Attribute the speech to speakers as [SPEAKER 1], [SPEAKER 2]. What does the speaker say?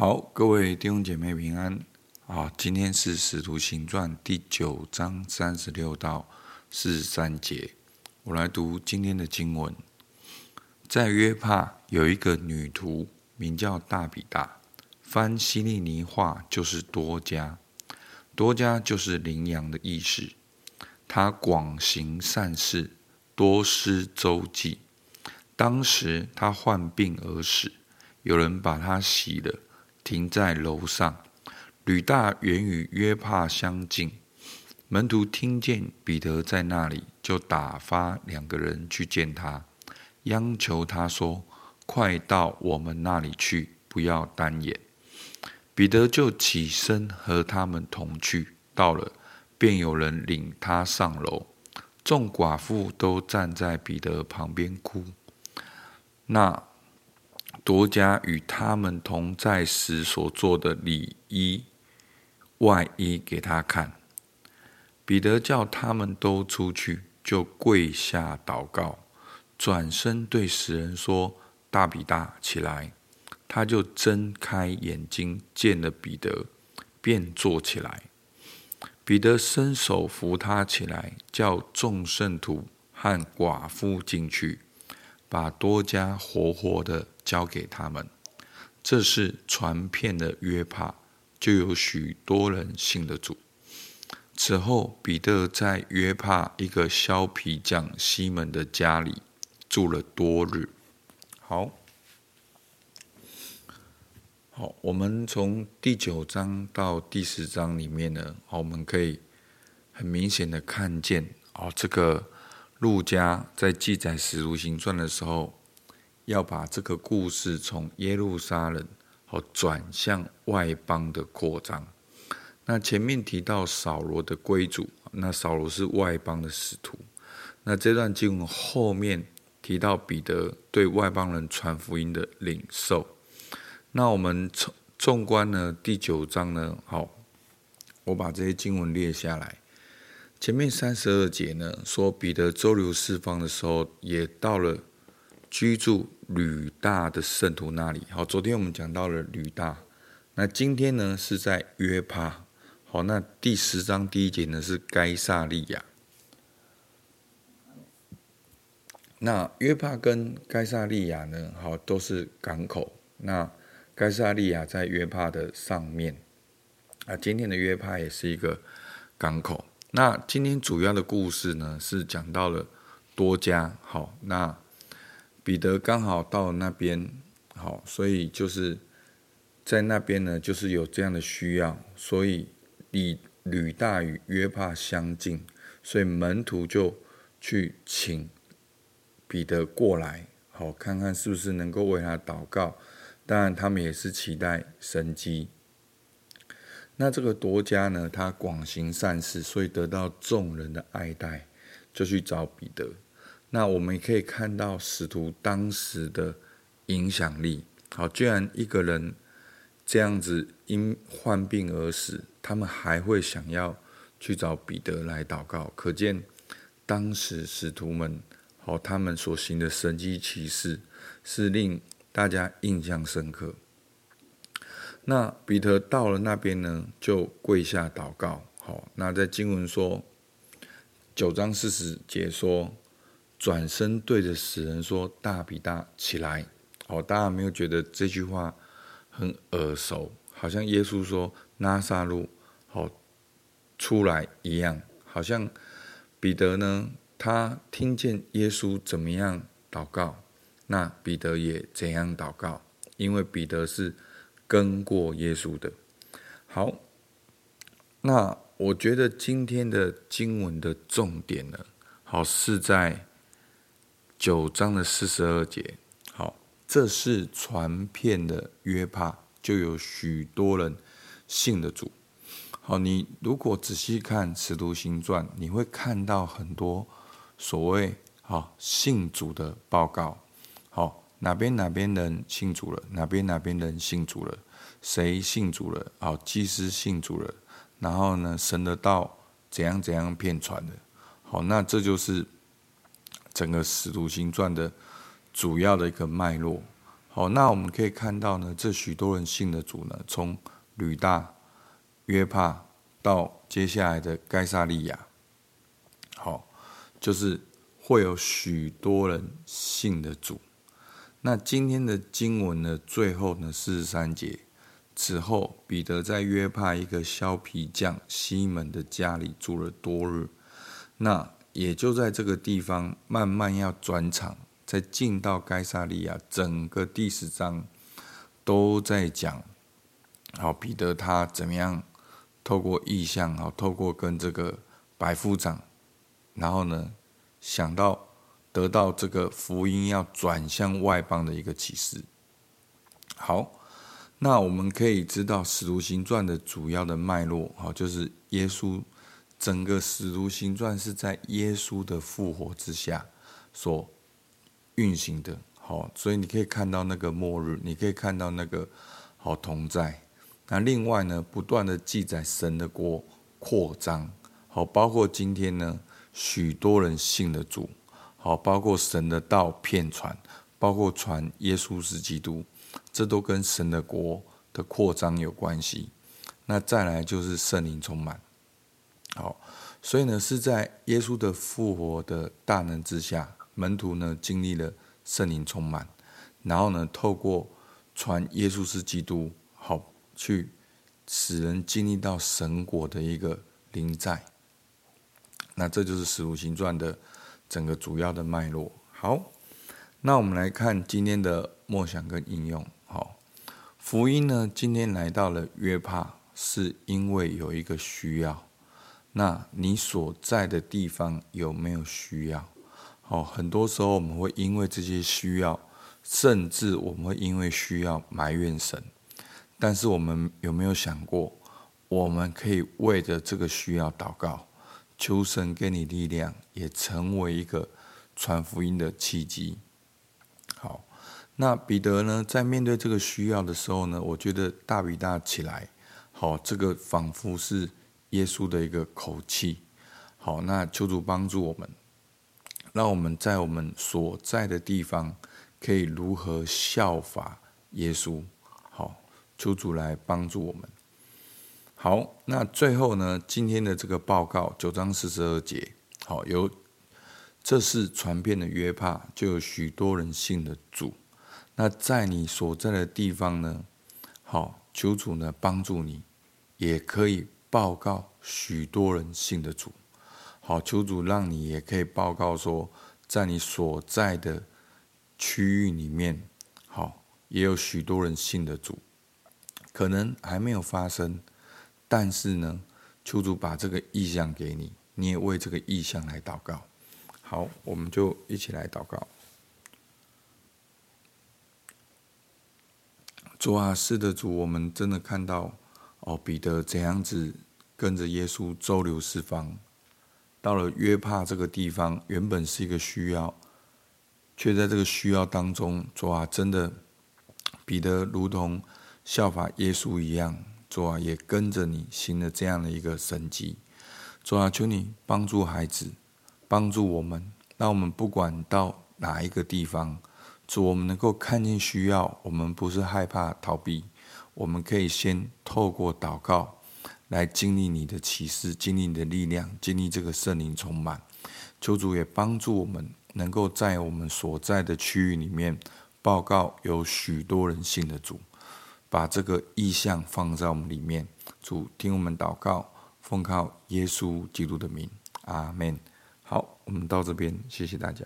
[SPEAKER 1] 好，各位弟兄姐妹平安啊！今天是《使徒行传》第九章三十六到四十三节，我来读今天的经文。在约帕有一个女徒，名叫大比大，翻希利尼话就是多加，多加就是羚羊的意思。她广行善事，多施周济。当时她患病而死。有人把她洗了，停在楼上。吕大原与约帕相近，门徒听见彼得在那里，就打发两个人去见他，央求他说：“快到我们那里去，不要单眼。”彼得就起身和他们同去，到了，便有人领他上楼，众寡妇都站在彼得旁边哭。那多加与他们同在时所做的里衣外衣给他看，彼得叫他们都出去，就跪下祷告，转身对死人说：“大比大，起来！”他就睁开眼睛，见了彼得，便坐起来。彼得伸手扶他起来，叫众圣徒和寡妇进去，把多加活活的。交给他们，这是传遍了约帕，就有许多人信了主。此后，彼得在约帕一个削皮匠西门的家里住了多日。好，好，我们从第九章到第十章里面呢，我们可以很明显的看见，哦，这个路加在记载使徒行传的时候。要把这个故事从耶路撒冷好转向外邦的扩张。那前面提到扫罗的归主，那扫罗是外邦的使徒。那这段经文后面提到彼得对外邦人传福音的领受。那我们纵纵观呢第九章呢，好，我把这些经文列下来。前面三十二节呢说彼得周游四方的时候，也到了居住。吕大的圣徒那里，好，昨天我们讲到了吕大，那今天呢是在约帕，好，那第十章第一节呢是该撒利亚，那约帕跟该撒利亚呢，好，都是港口，那该撒利亚在约帕的上面，啊，今天的约帕也是一个港口，那今天主要的故事呢是讲到了多加，好，那。彼得刚好到那边，好，所以就是在那边呢，就是有这样的需要，所以以吕大与约帕相近，所以门徒就去请彼得过来，好，看看是不是能够为他祷告。当然，他们也是期待神迹。那这个多加呢，他广行善事，所以得到众人的爱戴，就去找彼得。那我们也可以看到使徒当时的影响力。好，居然一个人这样子因患病而死，他们还会想要去找彼得来祷告，可见当时使徒们好，他们所行的神迹奇事是令大家印象深刻。那彼得到了那边呢，就跪下祷告。好，那在经文说九章四十节说。转身对着死人说：“大比大，起来！”哦，大家没有觉得这句话很耳熟，好像耶稣说“拿撒路，好出来”一样。好像彼得呢，他听见耶稣怎么样祷告，那彼得也怎样祷告，因为彼得是跟过耶稣的。好，那我觉得今天的经文的重点呢，好是在。九章的四十二节，好，这是传遍的约帕，就有许多人信的主。好，你如果仔细看《使徒行传》，你会看到很多所谓好信主的报告。好，哪边哪边人信主了？哪边哪边人信主了？谁信主了？好，祭司信主了。然后呢，神的道怎样怎样遍传的？好，那这就是。整个《使徒行传》的主要的一个脉络，好，那我们可以看到呢，这许多人信的主呢，从吕大、约帕到接下来的盖撒利亚，好，就是会有许多人信的主。那今天的经文呢，最后呢，四十三节，此后彼得在约帕一个削皮匠西门的家里住了多日，那也就在这个地方慢慢要转场。在进到该撒利亚，整个第十章都在讲，好彼得他怎么样透过意象，好透过跟这个百夫长，然后呢想到得到这个福音要转向外邦的一个启示。好，那我们可以知道《使徒行传》的主要的脉络，好就是耶稣整个《使徒行传》是在耶稣的复活之下所。运行的好，所以你可以看到那个末日，你可以看到那个好同在。那另外呢，不断的记载神的国扩张，好，包括今天呢，许多人信的主，好，包括神的道片传，包括传耶稣是基督，这都跟神的国的扩张有关系。那再来就是圣灵充满，好，所以呢，是在耶稣的复活的大能之下。门徒呢，经历了圣灵充满，然后呢，透过传耶稣是基督，好去使人经历到神国的一个临在。那这就是使徒行传的整个主要的脉络。好，那我们来看今天的默想跟应用。好，福音呢，今天来到了约帕，是因为有一个需要。那你所在的地方有没有需要？哦，很多时候我们会因为这些需要，甚至我们会因为需要埋怨神。但是我们有没有想过，我们可以为着这个需要祷告，求神给你力量，也成为一个传福音的契机。好，那彼得呢，在面对这个需要的时候呢，我觉得大比大起来，好，这个仿佛是耶稣的一个口气。好，那求主帮助我们。让我们在我们所在的地方，可以如何效法耶稣？好，求主来帮助我们。好，那最后呢，今天的这个报告九章四十二节，好，有这是传遍的约帕，就有许多人信的主。那在你所在的地方呢，好，求主呢帮助你，也可以报告许多人信的主。好，求主让你也可以报告说，在你所在的区域里面，好，也有许多人信的主，可能还没有发生，但是呢，求主把这个意向给你，你也为这个意向来祷告。好，我们就一起来祷告。主啊，是的，主，我们真的看到哦，彼得怎样子跟着耶稣周流四方。到了约帕这个地方，原本是一个需要，却在这个需要当中，主啊，真的彼得如同效法耶稣一样，主啊，也跟着你行了这样的一个神迹。主啊，求你帮助孩子，帮助我们，让我们不管到哪一个地方，主，我们能够看见需要，我们不是害怕逃避，我们可以先透过祷告。来经历你的启示，经历你的力量，经历这个圣灵充满。求主也帮助我们，能够在我们所在的区域里面报告有许多人信的主，把这个意向放在我们里面。主听我们祷告，奉靠耶稣基督的名，阿门。好，我们到这边，谢谢大家。